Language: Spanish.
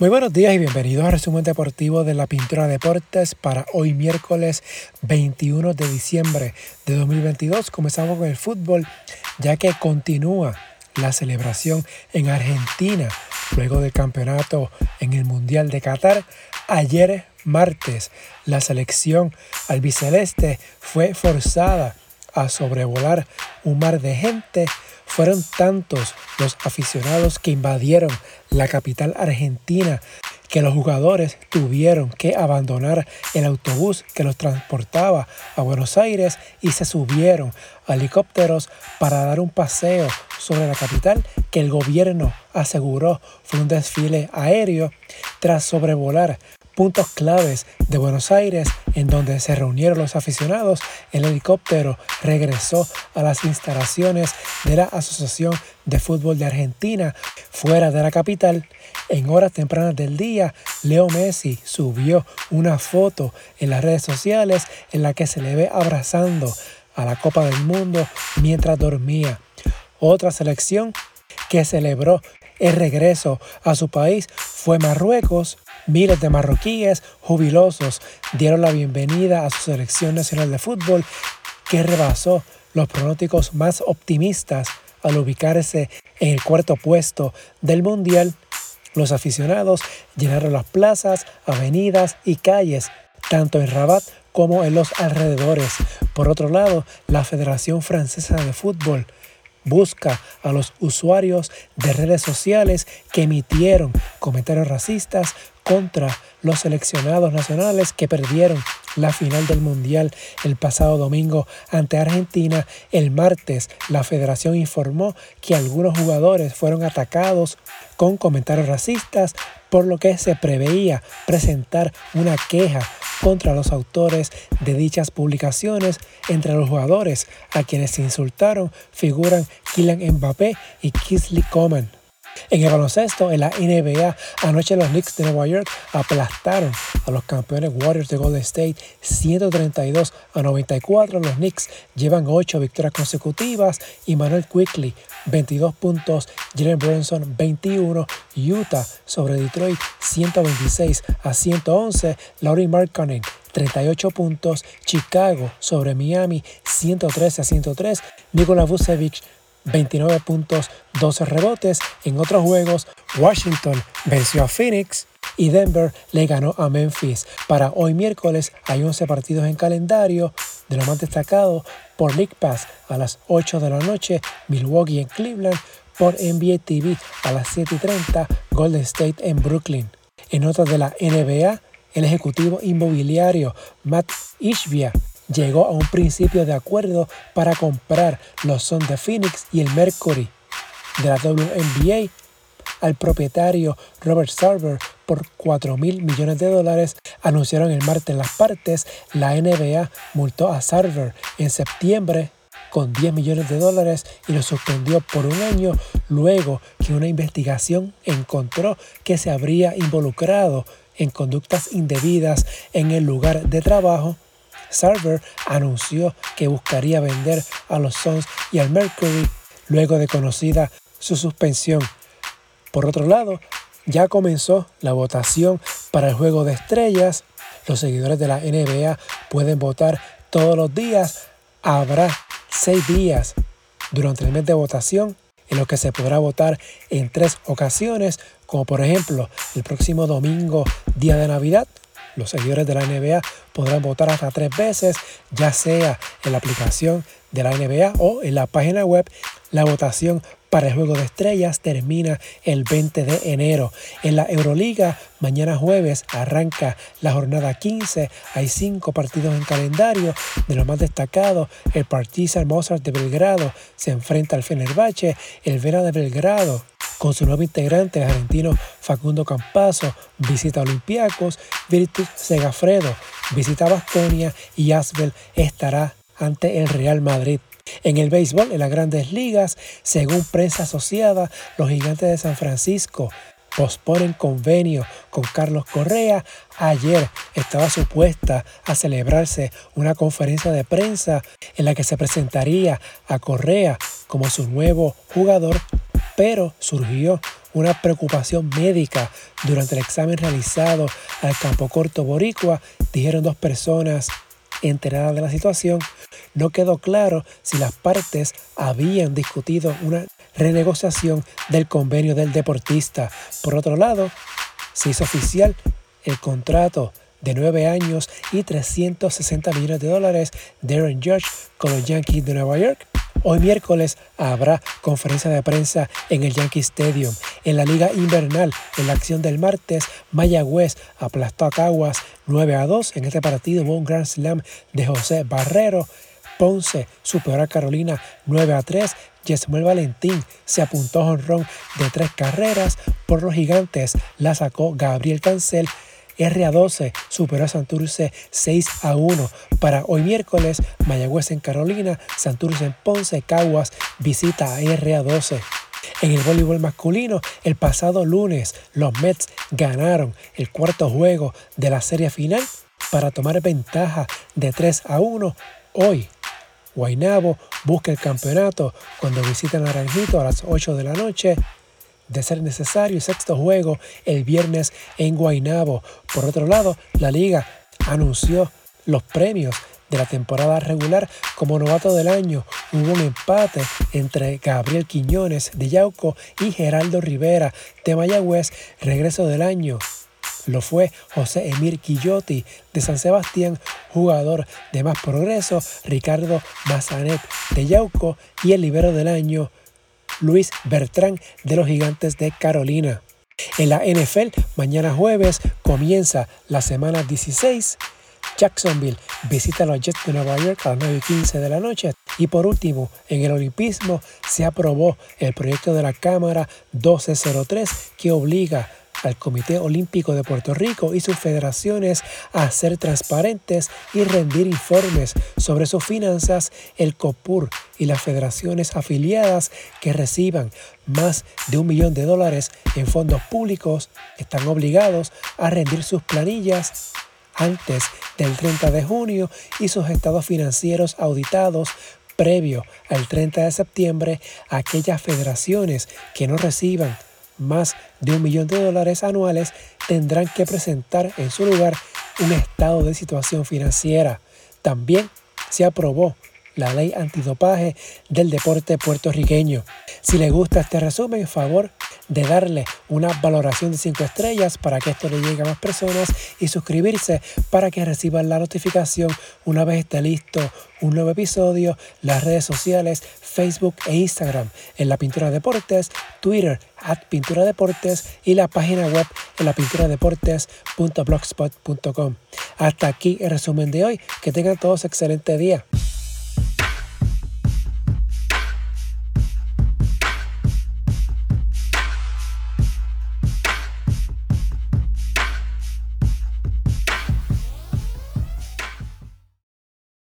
Muy buenos días y bienvenidos al resumen deportivo de la Pintura Deportes para hoy miércoles 21 de diciembre de 2022. Comenzamos con el fútbol ya que continúa la celebración en Argentina luego del campeonato en el Mundial de Qatar. Ayer martes la selección albiceleste fue forzada a sobrevolar un mar de gente fueron tantos los aficionados que invadieron la capital argentina que los jugadores tuvieron que abandonar el autobús que los transportaba a Buenos Aires y se subieron a helicópteros para dar un paseo sobre la capital que el gobierno aseguró fue un desfile aéreo tras sobrevolar puntos claves de Buenos Aires en donde se reunieron los aficionados, el helicóptero regresó a las instalaciones de la Asociación de Fútbol de Argentina fuera de la capital. En horas tempranas del día, Leo Messi subió una foto en las redes sociales en la que se le ve abrazando a la Copa del Mundo mientras dormía. Otra selección que celebró el regreso a su país fue Marruecos, Miles de marroquíes jubilosos dieron la bienvenida a su selección nacional de fútbol que rebasó los pronósticos más optimistas al ubicarse en el cuarto puesto del Mundial. Los aficionados llenaron las plazas, avenidas y calles, tanto en Rabat como en los alrededores. Por otro lado, la Federación Francesa de Fútbol busca a los usuarios de redes sociales que emitieron comentarios racistas contra los seleccionados nacionales que perdieron la final del Mundial el pasado domingo ante Argentina. El martes la federación informó que algunos jugadores fueron atacados con comentarios racistas, por lo que se preveía presentar una queja contra los autores de dichas publicaciones. Entre los jugadores a quienes se insultaron figuran Kylian Mbappé y Kingsley Coman. En el baloncesto, en la NBA, anoche los Knicks de Nueva York aplastaron a los campeones Warriors de Golden State 132 a 94. Los Knicks llevan 8 victorias consecutivas y Manuel Quickly 22 puntos, Jalen Brunson 21, Utah sobre Detroit 126 a 111, Laurie Markkanen 38 puntos, Chicago sobre Miami 113 a 103, Nikola Vucevic 29 puntos, 12 rebotes. En otros juegos, Washington venció a Phoenix y Denver le ganó a Memphis. Para hoy miércoles hay 11 partidos en calendario, de lo más destacado por League Pass a las 8 de la noche, Milwaukee en Cleveland, por NBA TV a las 7:30, Golden State en Brooklyn. En otras de la NBA, el ejecutivo inmobiliario Matt Ishbia llegó a un principio de acuerdo para comprar los Suns de Phoenix y el Mercury de la WNBA al propietario Robert Sarver por 4 mil millones de dólares, anunciaron el martes las partes. La NBA multó a Sarver en septiembre con 10 millones de dólares y lo suspendió por un año luego que una investigación encontró que se habría involucrado en conductas indebidas en el lugar de trabajo Sarver anunció que buscaría vender a los Suns y al Mercury luego de conocida su suspensión. Por otro lado, ya comenzó la votación para el juego de estrellas. Los seguidores de la NBA pueden votar todos los días. Habrá seis días durante el mes de votación en los que se podrá votar en tres ocasiones, como por ejemplo el próximo domingo, día de Navidad, los seguidores de la NBA podrán votar hasta tres veces, ya sea en la aplicación de la NBA o en la página web. La votación para el juego de estrellas termina el 20 de enero. En la Euroliga, mañana jueves arranca la jornada 15. Hay cinco partidos en calendario. De los más destacados, el Partizan Mozart de Belgrado se enfrenta al Fenerbahce. El Vera de Belgrado con su nuevo integrante, el argentino Facundo Campazo, visita Olympiacos, Virtus Segafredo visita Bastonia y Asbel estará ante el Real Madrid. En el béisbol, en las grandes ligas, según prensa asociada, los gigantes de San Francisco posponen convenio con Carlos Correa. Ayer estaba supuesta a celebrarse una conferencia de prensa en la que se presentaría a Correa como su nuevo jugador pero surgió una preocupación médica durante el examen realizado al campo corto boricua, dijeron dos personas enteradas de la situación. No quedó claro si las partes habían discutido una renegociación del convenio del deportista. Por otro lado, se hizo oficial el contrato de nueve años y 360 millones de dólares de Aaron Judge con los Yankees de Nueva York. Hoy miércoles habrá conferencia de prensa en el Yankee Stadium. En la liga invernal, en la acción del martes, Mayagüez aplastó a Caguas 9 a 2. En este partido hubo un Grand Slam de José Barrero. Ponce superó a Carolina 9 a 3. Yesmuel Valentín se apuntó a honrón de tres carreras. Por los gigantes la sacó Gabriel Cancel. RA12 superó a Santurce 6 a 1. Para hoy miércoles, Mayagüez en Carolina, Santurce en Ponce, Caguas visita a RA12. En el voleibol masculino, el pasado lunes, los Mets ganaron el cuarto juego de la serie final para tomar ventaja de 3 a 1. Hoy, Guainabo busca el campeonato cuando visita Naranjito a las 8 de la noche de ser necesario sexto juego el viernes en Guaynabo. Por otro lado, la liga anunció los premios de la temporada regular como novato del año. Hubo un empate entre Gabriel Quiñones de Yauco y Geraldo Rivera de Mayagüez. Regreso del año lo fue José Emir Quillotti de San Sebastián, jugador de más progreso, Ricardo Mazanet de Yauco y el libero del año Luis Bertrán de los Gigantes de Carolina. En la NFL, mañana jueves comienza la semana 16. Jacksonville visita a los Jets de Nueva York a las 9 y 15 de la noche. Y por último, en el Olimpismo se aprobó el proyecto de la Cámara 1203 que obliga al Comité Olímpico de Puerto Rico y sus federaciones a ser transparentes y rendir informes sobre sus finanzas, el COPUR y las federaciones afiliadas que reciban más de un millón de dólares en fondos públicos están obligados a rendir sus planillas antes del 30 de junio y sus estados financieros auditados previo al 30 de septiembre aquellas federaciones que no reciban más de un millón de dólares anuales tendrán que presentar en su lugar un estado de situación financiera. También se aprobó la ley antidopaje del deporte puertorriqueño. Si le gusta este resumen, favor de darle una valoración de 5 estrellas para que esto le llegue a más personas y suscribirse para que reciban la notificación una vez esté listo un nuevo episodio, las redes sociales, Facebook e Instagram en la Pintura Deportes, Twitter at Pintura Deportes y la página web en la pintura deportes.blogspot.com. Hasta aquí el resumen de hoy. Que tengan todos excelente día.